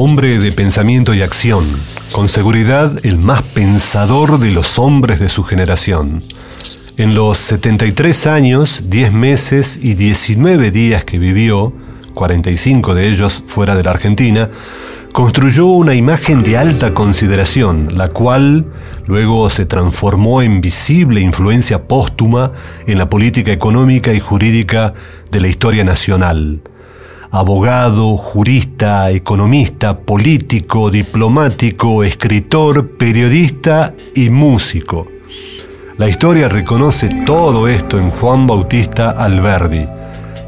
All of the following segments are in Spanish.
Hombre de pensamiento y acción, con seguridad el más pensador de los hombres de su generación. En los 73 años, 10 meses y 19 días que vivió, 45 de ellos fuera de la Argentina, construyó una imagen de alta consideración, la cual luego se transformó en visible influencia póstuma en la política económica y jurídica de la historia nacional abogado, jurista, economista, político, diplomático, escritor, periodista y músico. La historia reconoce todo esto en Juan Bautista Alberdi,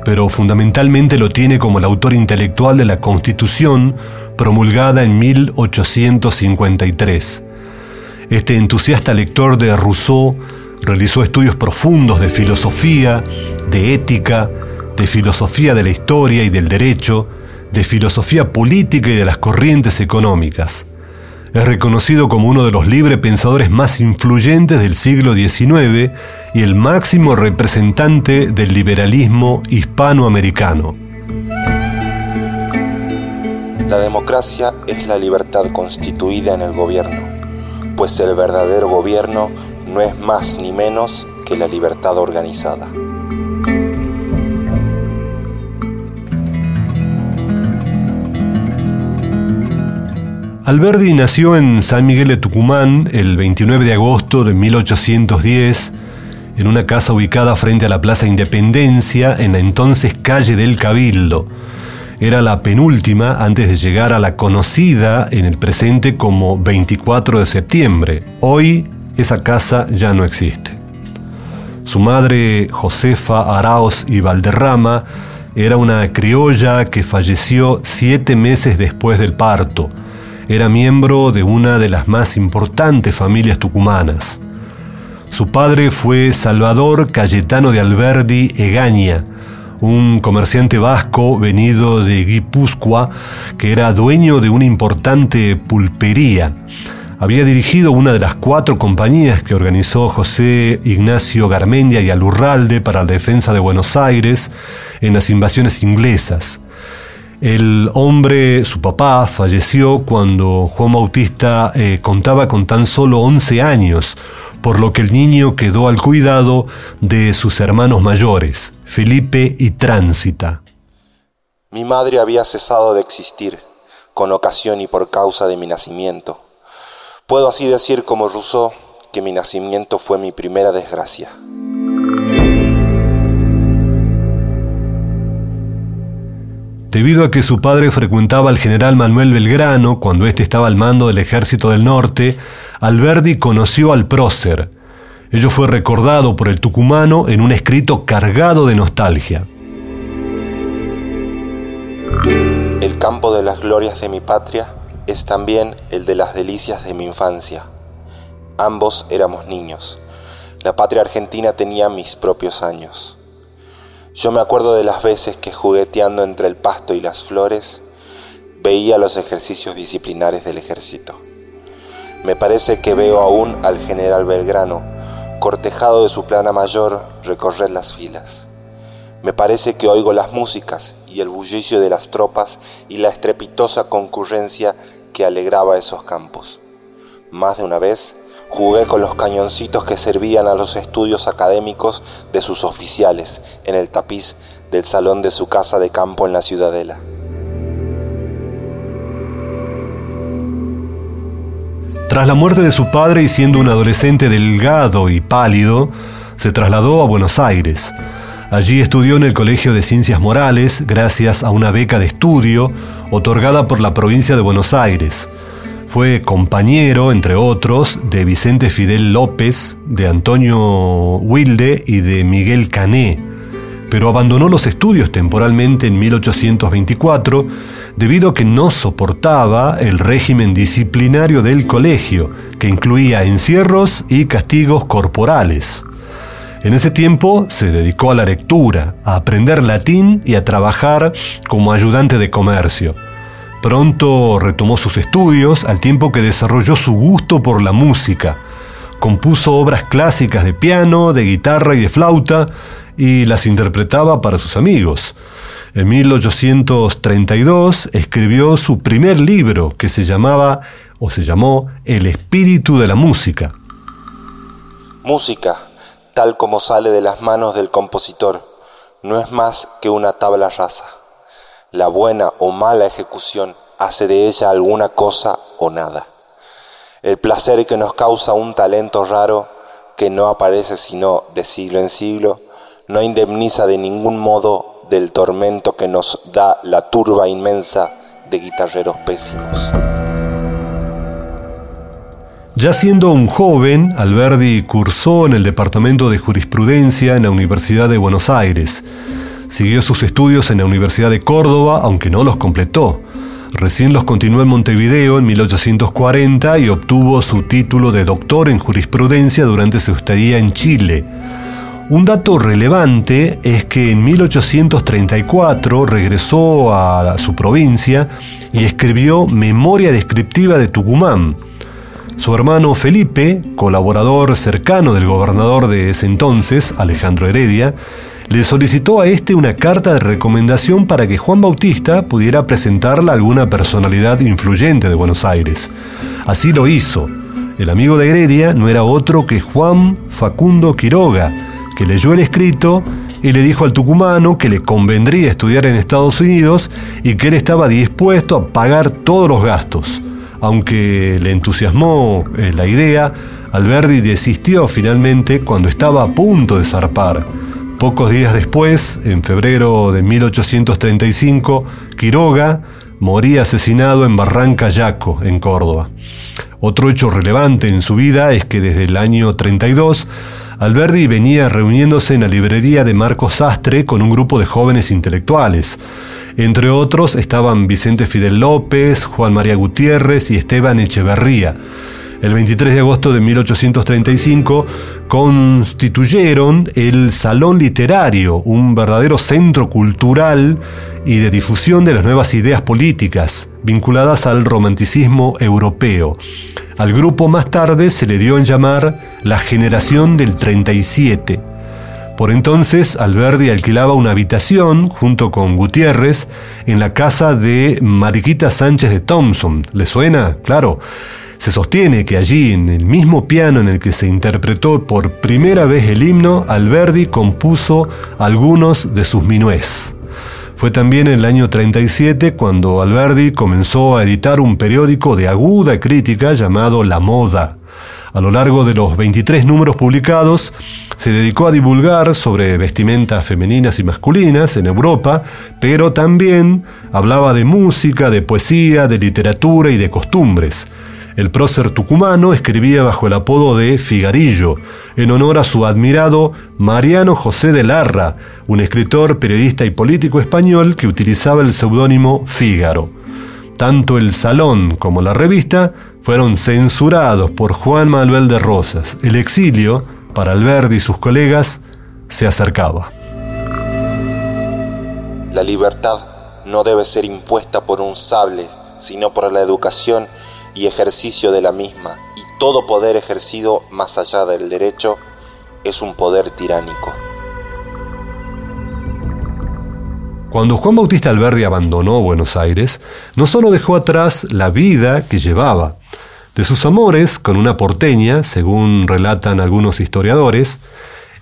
pero fundamentalmente lo tiene como el autor intelectual de la Constitución promulgada en 1853. Este entusiasta lector de Rousseau realizó estudios profundos de filosofía, de ética, de filosofía de la historia y del derecho, de filosofía política y de las corrientes económicas. Es reconocido como uno de los libre pensadores más influyentes del siglo XIX y el máximo representante del liberalismo hispanoamericano. La democracia es la libertad constituida en el gobierno, pues el verdadero gobierno no es más ni menos que la libertad organizada. Alberdi nació en San Miguel de Tucumán el 29 de agosto de 1810 en una casa ubicada frente a la Plaza Independencia en la entonces calle del Cabildo. Era la penúltima antes de llegar a la conocida en el presente como 24 de septiembre. Hoy esa casa ya no existe. Su madre, Josefa Araos y Valderrama, era una criolla que falleció siete meses después del parto era miembro de una de las más importantes familias tucumanas. Su padre fue Salvador Cayetano de Alberdi Egaña, un comerciante vasco venido de Guipúzcoa que era dueño de una importante pulpería. Había dirigido una de las cuatro compañías que organizó José Ignacio Garmendia y Alurralde para la defensa de Buenos Aires en las invasiones inglesas. El hombre, su papá, falleció cuando Juan Bautista eh, contaba con tan solo 11 años, por lo que el niño quedó al cuidado de sus hermanos mayores, Felipe y Tránsita. Mi madre había cesado de existir, con ocasión y por causa de mi nacimiento. Puedo así decir como Rousseau que mi nacimiento fue mi primera desgracia. Debido a que su padre frecuentaba al general Manuel Belgrano cuando éste estaba al mando del ejército del norte, Alberdi conoció al prócer. Ello fue recordado por el tucumano en un escrito cargado de nostalgia. El campo de las glorias de mi patria es también el de las delicias de mi infancia. Ambos éramos niños. La patria argentina tenía mis propios años. Yo me acuerdo de las veces que jugueteando entre el pasto y las flores, veía los ejercicios disciplinares del ejército. Me parece que veo aún al general Belgrano, cortejado de su plana mayor, recorrer las filas. Me parece que oigo las músicas y el bullicio de las tropas y la estrepitosa concurrencia que alegraba esos campos. Más de una vez Jugué con los cañoncitos que servían a los estudios académicos de sus oficiales en el tapiz del salón de su casa de campo en la ciudadela. Tras la muerte de su padre y siendo un adolescente delgado y pálido, se trasladó a Buenos Aires. Allí estudió en el Colegio de Ciencias Morales gracias a una beca de estudio, otorgada por la provincia de Buenos Aires. Fue compañero, entre otros, de Vicente Fidel López, de Antonio Wilde y de Miguel Cané, pero abandonó los estudios temporalmente en 1824 debido a que no soportaba el régimen disciplinario del colegio, que incluía encierros y castigos corporales. En ese tiempo se dedicó a la lectura, a aprender latín y a trabajar como ayudante de comercio. Pronto retomó sus estudios al tiempo que desarrolló su gusto por la música. Compuso obras clásicas de piano, de guitarra y de flauta y las interpretaba para sus amigos. En 1832 escribió su primer libro que se llamaba o se llamó El espíritu de la música. Música, tal como sale de las manos del compositor, no es más que una tabla rasa la buena o mala ejecución hace de ella alguna cosa o nada. El placer que nos causa un talento raro que no aparece sino de siglo en siglo, no indemniza de ningún modo del tormento que nos da la turba inmensa de guitarreros pésimos. Ya siendo un joven, Alberdi cursó en el Departamento de Jurisprudencia en la Universidad de Buenos Aires. Siguió sus estudios en la Universidad de Córdoba, aunque no los completó. Recién los continuó en Montevideo en 1840 y obtuvo su título de doctor en jurisprudencia durante su estadía en Chile. Un dato relevante es que en 1834 regresó a su provincia y escribió Memoria descriptiva de Tucumán. Su hermano Felipe, colaborador cercano del gobernador de ese entonces, Alejandro Heredia, le solicitó a este una carta de recomendación para que Juan Bautista pudiera presentarla a alguna personalidad influyente de Buenos Aires. Así lo hizo. El amigo de Heredia no era otro que Juan Facundo Quiroga, que leyó el escrito y le dijo al tucumano que le convendría estudiar en Estados Unidos y que él estaba dispuesto a pagar todos los gastos. Aunque le entusiasmó eh, la idea, Alberdi desistió finalmente cuando estaba a punto de zarpar. Pocos días después, en febrero de 1835, Quiroga moría asesinado en Barranca Yaco, en Córdoba. Otro hecho relevante en su vida es que desde el año 32, Alberdi venía reuniéndose en la librería de Marcos Sastre con un grupo de jóvenes intelectuales. Entre otros estaban Vicente Fidel López, Juan María Gutiérrez y Esteban Echeverría el 23 de agosto de 1835, constituyeron el Salón Literario, un verdadero centro cultural y de difusión de las nuevas ideas políticas vinculadas al romanticismo europeo. Al grupo más tarde se le dio en llamar la Generación del 37. Por entonces, Alberdi alquilaba una habitación junto con Gutiérrez en la casa de Mariquita Sánchez de Thompson. ¿Le suena? Claro. Se sostiene que allí, en el mismo piano en el que se interpretó por primera vez el himno, Alberdi compuso algunos de sus minués. Fue también en el año 37 cuando Alberdi comenzó a editar un periódico de aguda crítica llamado La Moda. A lo largo de los 23 números publicados, se dedicó a divulgar sobre vestimentas femeninas y masculinas en Europa, pero también hablaba de música, de poesía, de literatura y de costumbres. El prócer tucumano escribía bajo el apodo de Figarillo, en honor a su admirado Mariano José de Larra, un escritor, periodista y político español que utilizaba el seudónimo Fígaro. Tanto el salón como la revista fueron censurados por Juan Manuel de Rosas. El exilio, para Alberdi y sus colegas, se acercaba. La libertad no debe ser impuesta por un sable, sino por la educación y ejercicio de la misma, y todo poder ejercido más allá del derecho es un poder tiránico. Cuando Juan Bautista Alberdi abandonó Buenos Aires, no solo dejó atrás la vida que llevaba, de sus amores con una porteña, según relatan algunos historiadores,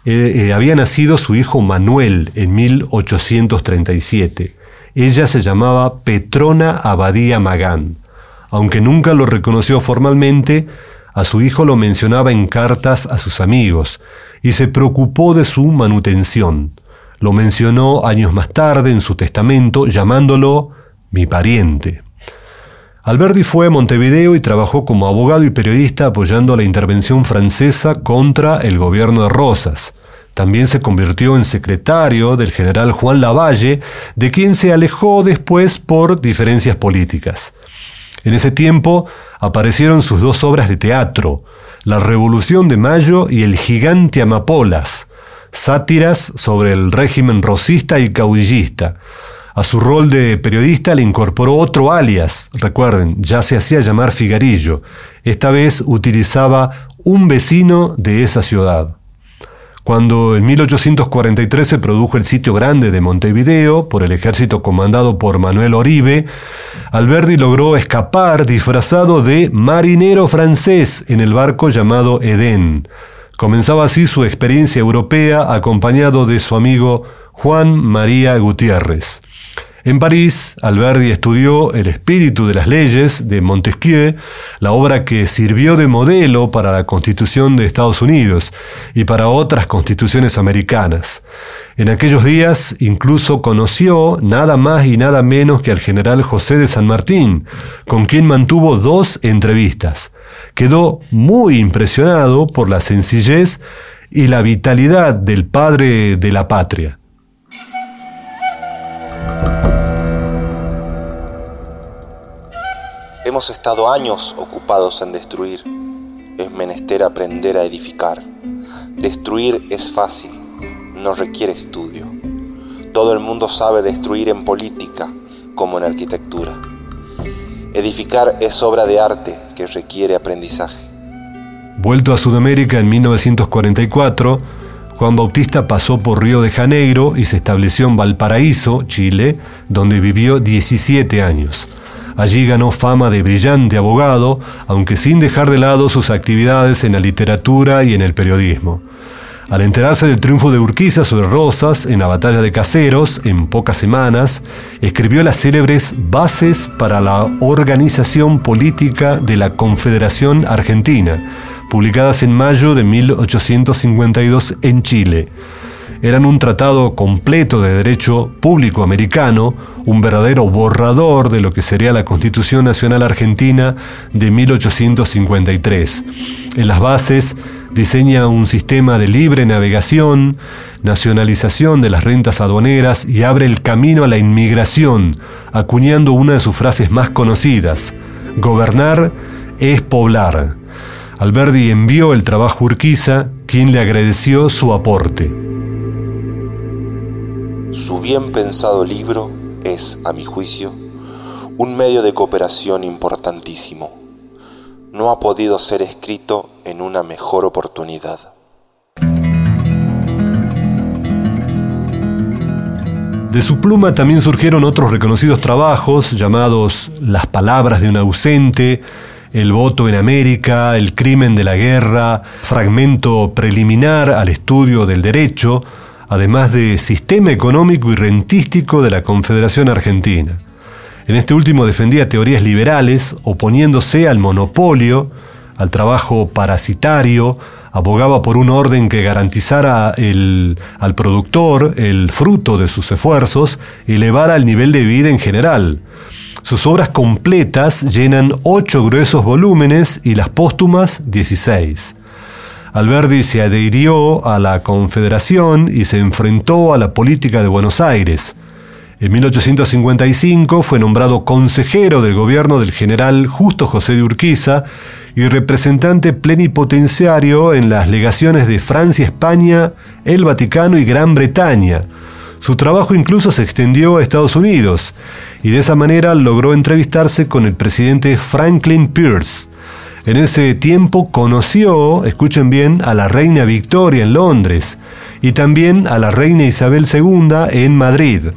eh, eh, había nacido su hijo Manuel en 1837. Ella se llamaba Petrona Abadía Magán. Aunque nunca lo reconoció formalmente, a su hijo lo mencionaba en cartas a sus amigos y se preocupó de su manutención. Lo mencionó años más tarde en su testamento llamándolo mi pariente. Alberdi fue a Montevideo y trabajó como abogado y periodista apoyando la intervención francesa contra el gobierno de Rosas. También se convirtió en secretario del general Juan Lavalle, de quien se alejó después por diferencias políticas. En ese tiempo aparecieron sus dos obras de teatro, La Revolución de Mayo y El Gigante Amapolas, sátiras sobre el régimen rosista y caudillista. A su rol de periodista le incorporó otro alias, recuerden, ya se hacía llamar Figarillo. Esta vez utilizaba un vecino de esa ciudad. Cuando en 1843 se produjo el sitio grande de Montevideo por el ejército comandado por Manuel Oribe, Alberdi logró escapar disfrazado de marinero francés en el barco llamado Edén. Comenzaba así su experiencia europea acompañado de su amigo Juan María Gutiérrez. En París, Alberdi estudió El espíritu de las leyes de Montesquieu, la obra que sirvió de modelo para la Constitución de Estados Unidos y para otras constituciones americanas. En aquellos días incluso conoció nada más y nada menos que al general José de San Martín, con quien mantuvo dos entrevistas. Quedó muy impresionado por la sencillez y la vitalidad del padre de la patria. Hemos estado años ocupados en destruir. Es menester aprender a edificar. Destruir es fácil, no requiere estudio. Todo el mundo sabe destruir en política como en arquitectura. Edificar es obra de arte que requiere aprendizaje. Vuelto a Sudamérica en 1944, Juan Bautista pasó por Río de Janeiro y se estableció en Valparaíso, Chile, donde vivió 17 años. Allí ganó fama de brillante abogado, aunque sin dejar de lado sus actividades en la literatura y en el periodismo. Al enterarse del triunfo de Urquiza sobre Rosas en la batalla de Caseros, en pocas semanas, escribió las célebres Bases para la Organización Política de la Confederación Argentina, publicadas en mayo de 1852 en Chile eran un tratado completo de derecho público americano, un verdadero borrador de lo que sería la Constitución Nacional Argentina de 1853. En las bases diseña un sistema de libre navegación, nacionalización de las rentas aduaneras y abre el camino a la inmigración, acuñando una de sus frases más conocidas, gobernar es poblar. Alberdi envió el trabajo a Urquiza, quien le agradeció su aporte. Su bien pensado libro es, a mi juicio, un medio de cooperación importantísimo. No ha podido ser escrito en una mejor oportunidad. De su pluma también surgieron otros reconocidos trabajos llamados Las palabras de un ausente, El voto en América, El crimen de la guerra, Fragmento preliminar al estudio del derecho, además de sistema económico y rentístico de la Confederación Argentina. En este último defendía teorías liberales, oponiéndose al monopolio, al trabajo parasitario, abogaba por un orden que garantizara al productor el fruto de sus esfuerzos y elevara el nivel de vida en general. Sus obras completas llenan ocho gruesos volúmenes y las póstumas 16. Alberdi se adhirió a la Confederación y se enfrentó a la política de Buenos Aires. En 1855 fue nombrado consejero del gobierno del general Justo José de Urquiza y representante plenipotenciario en las legaciones de Francia, España, el Vaticano y Gran Bretaña. Su trabajo incluso se extendió a Estados Unidos y de esa manera logró entrevistarse con el presidente Franklin Pierce. En ese tiempo conoció, escuchen bien, a la reina Victoria en Londres y también a la reina Isabel II en Madrid.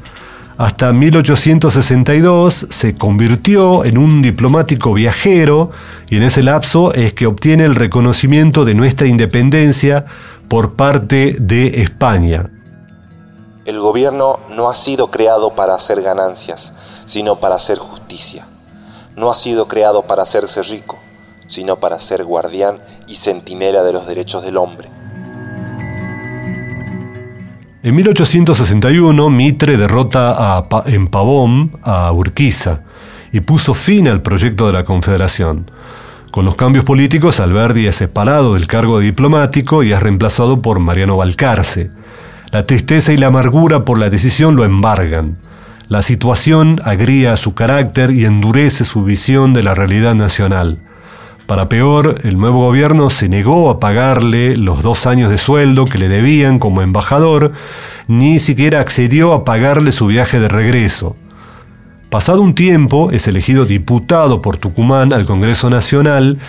Hasta 1862 se convirtió en un diplomático viajero y en ese lapso es que obtiene el reconocimiento de nuestra independencia por parte de España. El gobierno no ha sido creado para hacer ganancias, sino para hacer justicia. No ha sido creado para hacerse rico, sino para ser guardián y centinela de los derechos del hombre. En 1861, Mitre derrota a en Pavón a Urquiza y puso fin al proyecto de la Confederación. Con los cambios políticos, Alberdi es separado del cargo diplomático y es reemplazado por Mariano Balcarce. La tristeza y la amargura por la decisión lo embargan. La situación agría su carácter y endurece su visión de la realidad nacional. Para peor, el nuevo gobierno se negó a pagarle los dos años de sueldo que le debían como embajador, ni siquiera accedió a pagarle su viaje de regreso. Pasado un tiempo, es elegido diputado por Tucumán al Congreso Nacional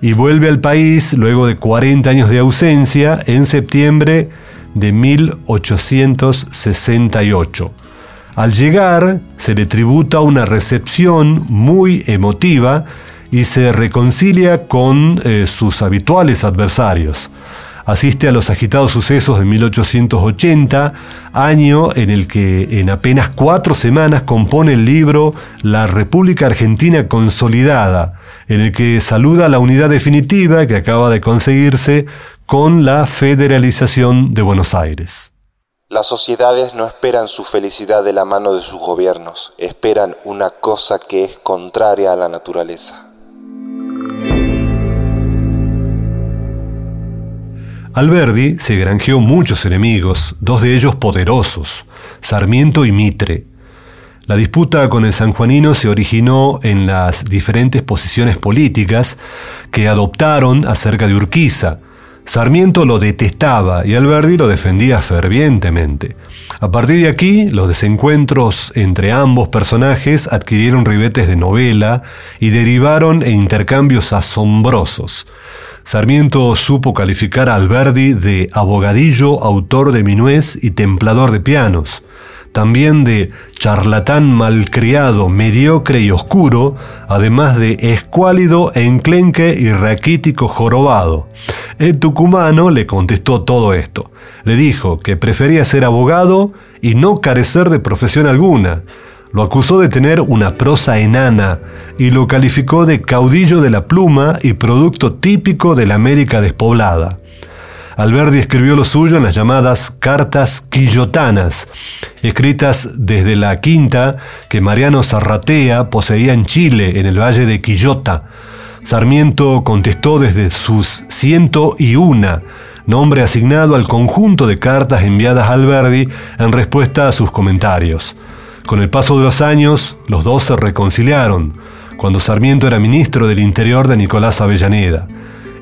y vuelve al país luego de 40 años de ausencia en septiembre de 1868. Al llegar, se le tributa una recepción muy emotiva y se reconcilia con eh, sus habituales adversarios. Asiste a los agitados sucesos de 1880, año en el que en apenas cuatro semanas compone el libro La República Argentina Consolidada, en el que saluda la unidad definitiva que acaba de conseguirse con la federalización de Buenos Aires. Las sociedades no esperan su felicidad de la mano de sus gobiernos, esperan una cosa que es contraria a la naturaleza. Alberdi se granjeó muchos enemigos, dos de ellos poderosos, Sarmiento y Mitre. La disputa con el sanjuanino se originó en las diferentes posiciones políticas que adoptaron acerca de Urquiza. Sarmiento lo detestaba y Alberdi lo defendía fervientemente. A partir de aquí, los desencuentros entre ambos personajes adquirieron ribetes de novela y derivaron en intercambios asombrosos. Sarmiento supo calificar a Alberdi de abogadillo, autor de minués y templador de pianos, también de charlatán malcriado, mediocre y oscuro, además de escuálido, enclenque y raquítico jorobado. El tucumano le contestó todo esto. Le dijo que prefería ser abogado y no carecer de profesión alguna, lo acusó de tener una prosa enana y lo calificó de caudillo de la pluma y producto típico de la América despoblada. Alberdi escribió lo suyo en las llamadas cartas quillotanas, escritas desde la quinta que Mariano Zarratea poseía en Chile, en el valle de Quillota. Sarmiento contestó desde sus ciento y una, nombre asignado al conjunto de cartas enviadas a Alberdi en respuesta a sus comentarios. Con el paso de los años, los dos se reconciliaron, cuando Sarmiento era ministro del Interior de Nicolás Avellaneda.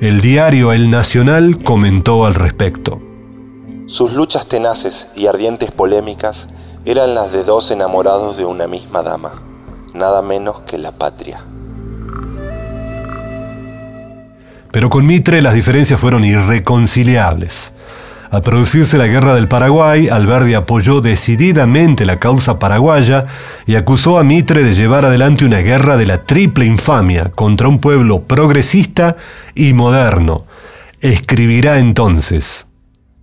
El diario El Nacional comentó al respecto. Sus luchas tenaces y ardientes polémicas eran las de dos enamorados de una misma dama, nada menos que la patria. Pero con Mitre las diferencias fueron irreconciliables. Al producirse la Guerra del Paraguay, Alberdi apoyó decididamente la causa paraguaya y acusó a Mitre de llevar adelante una guerra de la triple infamia contra un pueblo progresista y moderno. Escribirá entonces.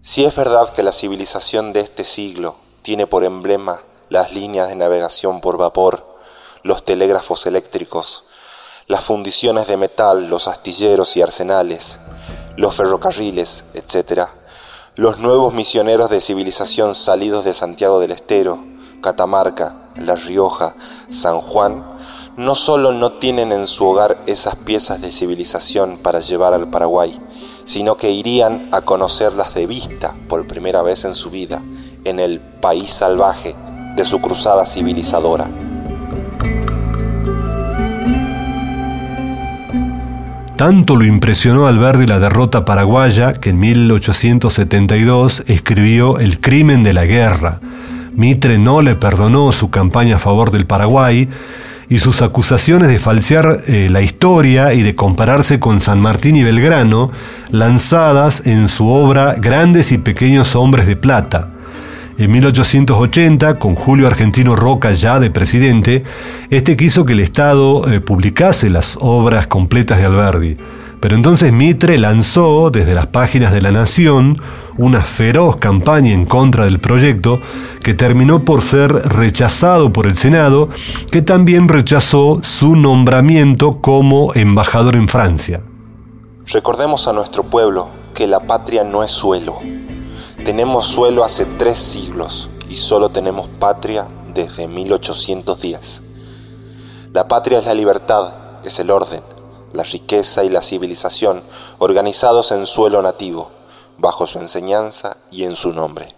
Si es verdad que la civilización de este siglo tiene por emblema las líneas de navegación por vapor, los telégrafos eléctricos, las fundiciones de metal, los astilleros y arsenales, los ferrocarriles, etc., los nuevos misioneros de civilización salidos de Santiago del Estero, Catamarca, La Rioja, San Juan, no solo no tienen en su hogar esas piezas de civilización para llevar al Paraguay, sino que irían a conocerlas de vista por primera vez en su vida en el país salvaje de su cruzada civilizadora. Tanto lo impresionó al ver la derrota paraguaya que en 1872 escribió El crimen de la guerra. Mitre no le perdonó su campaña a favor del Paraguay y sus acusaciones de falsear eh, la historia y de compararse con San Martín y Belgrano, lanzadas en su obra Grandes y Pequeños Hombres de Plata. En 1880, con Julio Argentino Roca ya de presidente, este quiso que el Estado eh, publicase las obras completas de Alberdi. Pero entonces Mitre lanzó desde las páginas de La Nación una feroz campaña en contra del proyecto que terminó por ser rechazado por el Senado, que también rechazó su nombramiento como embajador en Francia. Recordemos a nuestro pueblo que la patria no es suelo, Tenemos suelo hace tres siglos y solo tenemos patria desde 1810. La patria es la libertad, es el orden, la riqueza y la civilización organizados en suelo nativo, bajo su enseñanza y en su nombre.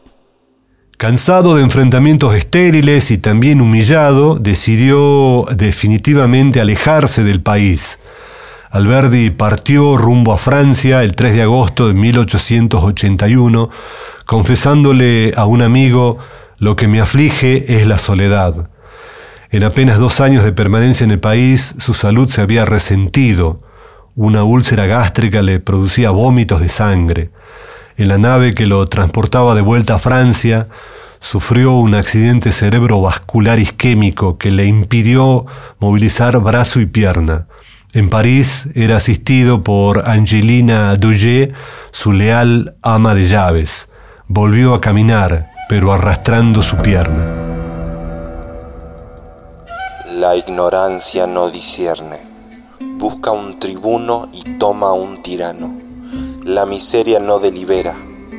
Cansado de enfrentamientos estériles y también humillado, decidió definitivamente alejarse del país. Alberdi partió rumbo a Francia el 3 de agosto de 1881, confesándole a un amigo, lo que me aflige es la soledad. En apenas dos años de permanencia en el país, su salud se había resentido. Una úlcera gástrica le producía vómitos de sangre. En la nave que lo transportaba de vuelta a Francia, sufrió un accidente cerebrovascular isquémico que le impidió movilizar brazo y pierna. En París era asistido por Angelina Douget, su leal ama de llaves. Volvió a caminar, pero arrastrando su pierna. La ignorancia no discierne. Busca un tribuno y toma un tirano. La miseria no delibera,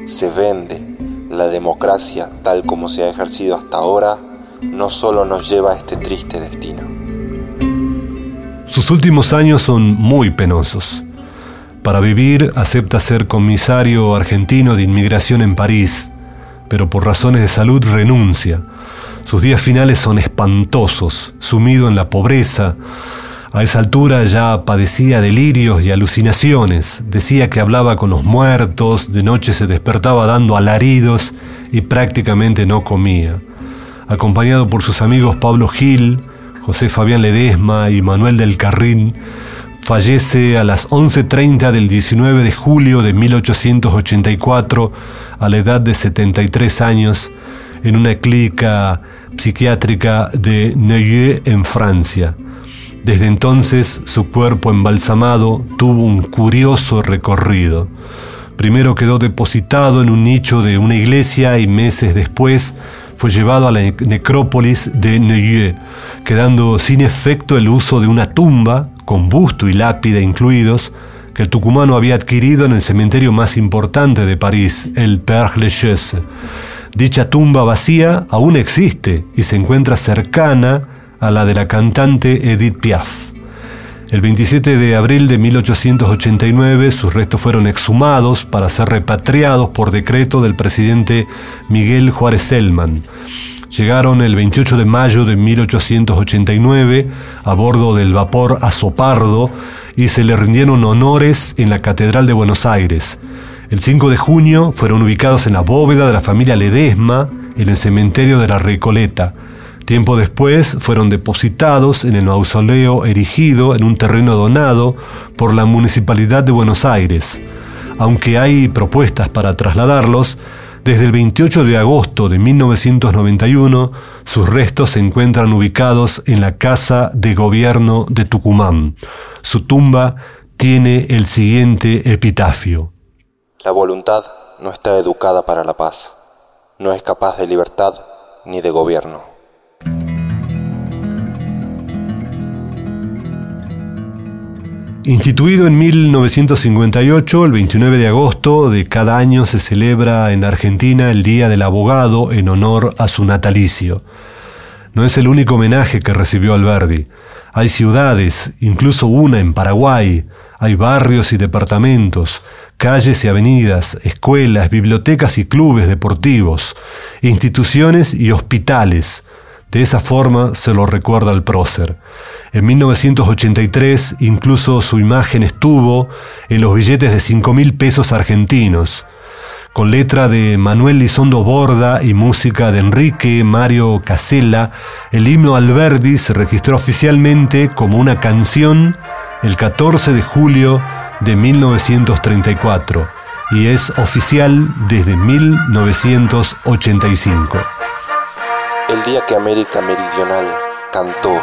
se vende. La democracia, tal como se ha ejercido hasta ahora, no solo nos lleva a este triste destino. Sus últimos años son muy penosos. Para vivir acepta ser comisario argentino de inmigración en París, pero por razones de salud renuncia. Sus días finales son espantosos, sumido en la pobreza, a esa altura ya padecía delirios y alucinaciones, decía que hablaba con los muertos, de noche se despertaba dando alaridos y prácticamente no comía. Acompañado por sus amigos Pablo Gil, José Fabián Ledesma y Manuel del Carrín, fallece a las 11.30 del 19 de julio de 1884 a la edad de 73 años en una clínica psiquiátrica de Neuilly en Francia. Desde entonces su cuerpo embalsamado tuvo un curioso recorrido. Primero quedó depositado en un nicho de una iglesia y meses después fue llevado a la necrópolis de Neuilly, quedando sin efecto el uso de una tumba, con busto y lápida incluidos, que el tucumano había adquirido en el cementerio más importante de París, el Père Lachaise. Dicha tumba vacía aún existe y se encuentra cercana a la de la cantante Edith Piaf. El 27 de abril de 1889 sus restos fueron exhumados para ser repatriados por decreto del presidente Miguel Juárez Selman. Llegaron el 28 de mayo de 1889 a bordo del vapor Azopardo y se le rindieron honores en la Catedral de Buenos Aires. El 5 de junio fueron ubicados en la bóveda de la familia Ledesma en el cementerio de la Recoleta. Tiempo después fueron depositados en el mausoleo erigido en un terreno donado por la Municipalidad de Buenos Aires. Aunque hay propuestas para trasladarlos, desde el 28 de agosto de 1991 sus restos se encuentran ubicados en la Casa de Gobierno de Tucumán. Su tumba tiene el siguiente epitafio. La voluntad no está educada para la paz, no es capaz de libertad ni de gobierno. Instituido en 1958, el 29 de agosto de cada año se celebra en Argentina el Día del Abogado en honor a su natalicio. No es el único homenaje que recibió Alberdi. Hay ciudades, incluso una en Paraguay, hay barrios y departamentos, calles y avenidas, escuelas, bibliotecas y clubes deportivos, instituciones y hospitales. De esa forma se lo recuerda el prócer. En 1983 incluso su imagen estuvo en los billetes de 5 mil pesos argentinos, con letra de Manuel Lizondo Borda y música de Enrique Mario Casella, el himno Alberdi se registró oficialmente como una canción el 14 de julio de 1934 y es oficial desde 1985. El día que América Meridional cantó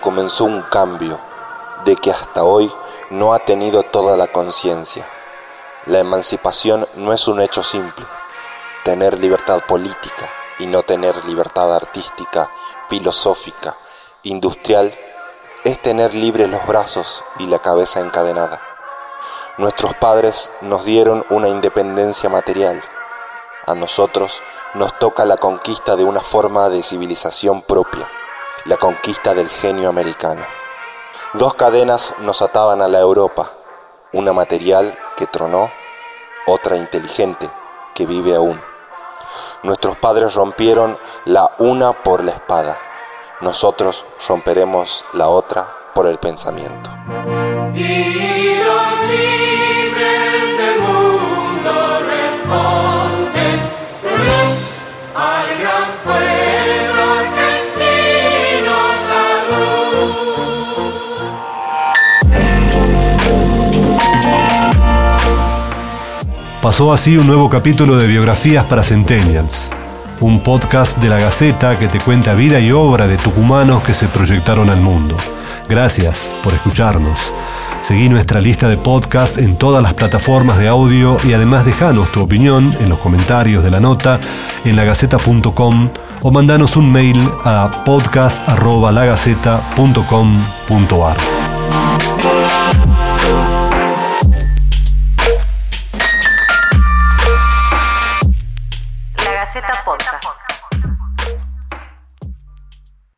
comenzó un cambio de que hasta hoy no ha tenido toda la conciencia. La emancipación no es un hecho simple. Tener libertad política y no tener libertad artística, filosófica, industrial, es tener libres los brazos y la cabeza encadenada. Nuestros padres nos dieron una independencia material. A nosotros nos toca la conquista de una forma de civilización propia, la conquista del genio americano. Dos cadenas nos ataban a la Europa, una material que tronó, otra inteligente que vive aún. Nuestros padres rompieron la una por la espada, nosotros romperemos la otra por el pensamiento. Pasó así un nuevo capítulo de Biografías para Centennials, un podcast de la Gaceta que te cuenta vida y obra de tucumanos que se proyectaron al mundo. Gracias por escucharnos. Seguí nuestra lista de podcast en todas las plataformas de audio y además dejanos tu opinión en los comentarios de la nota en lagaceta.com o mandanos un mail a podcast.lagaceta.com.ar.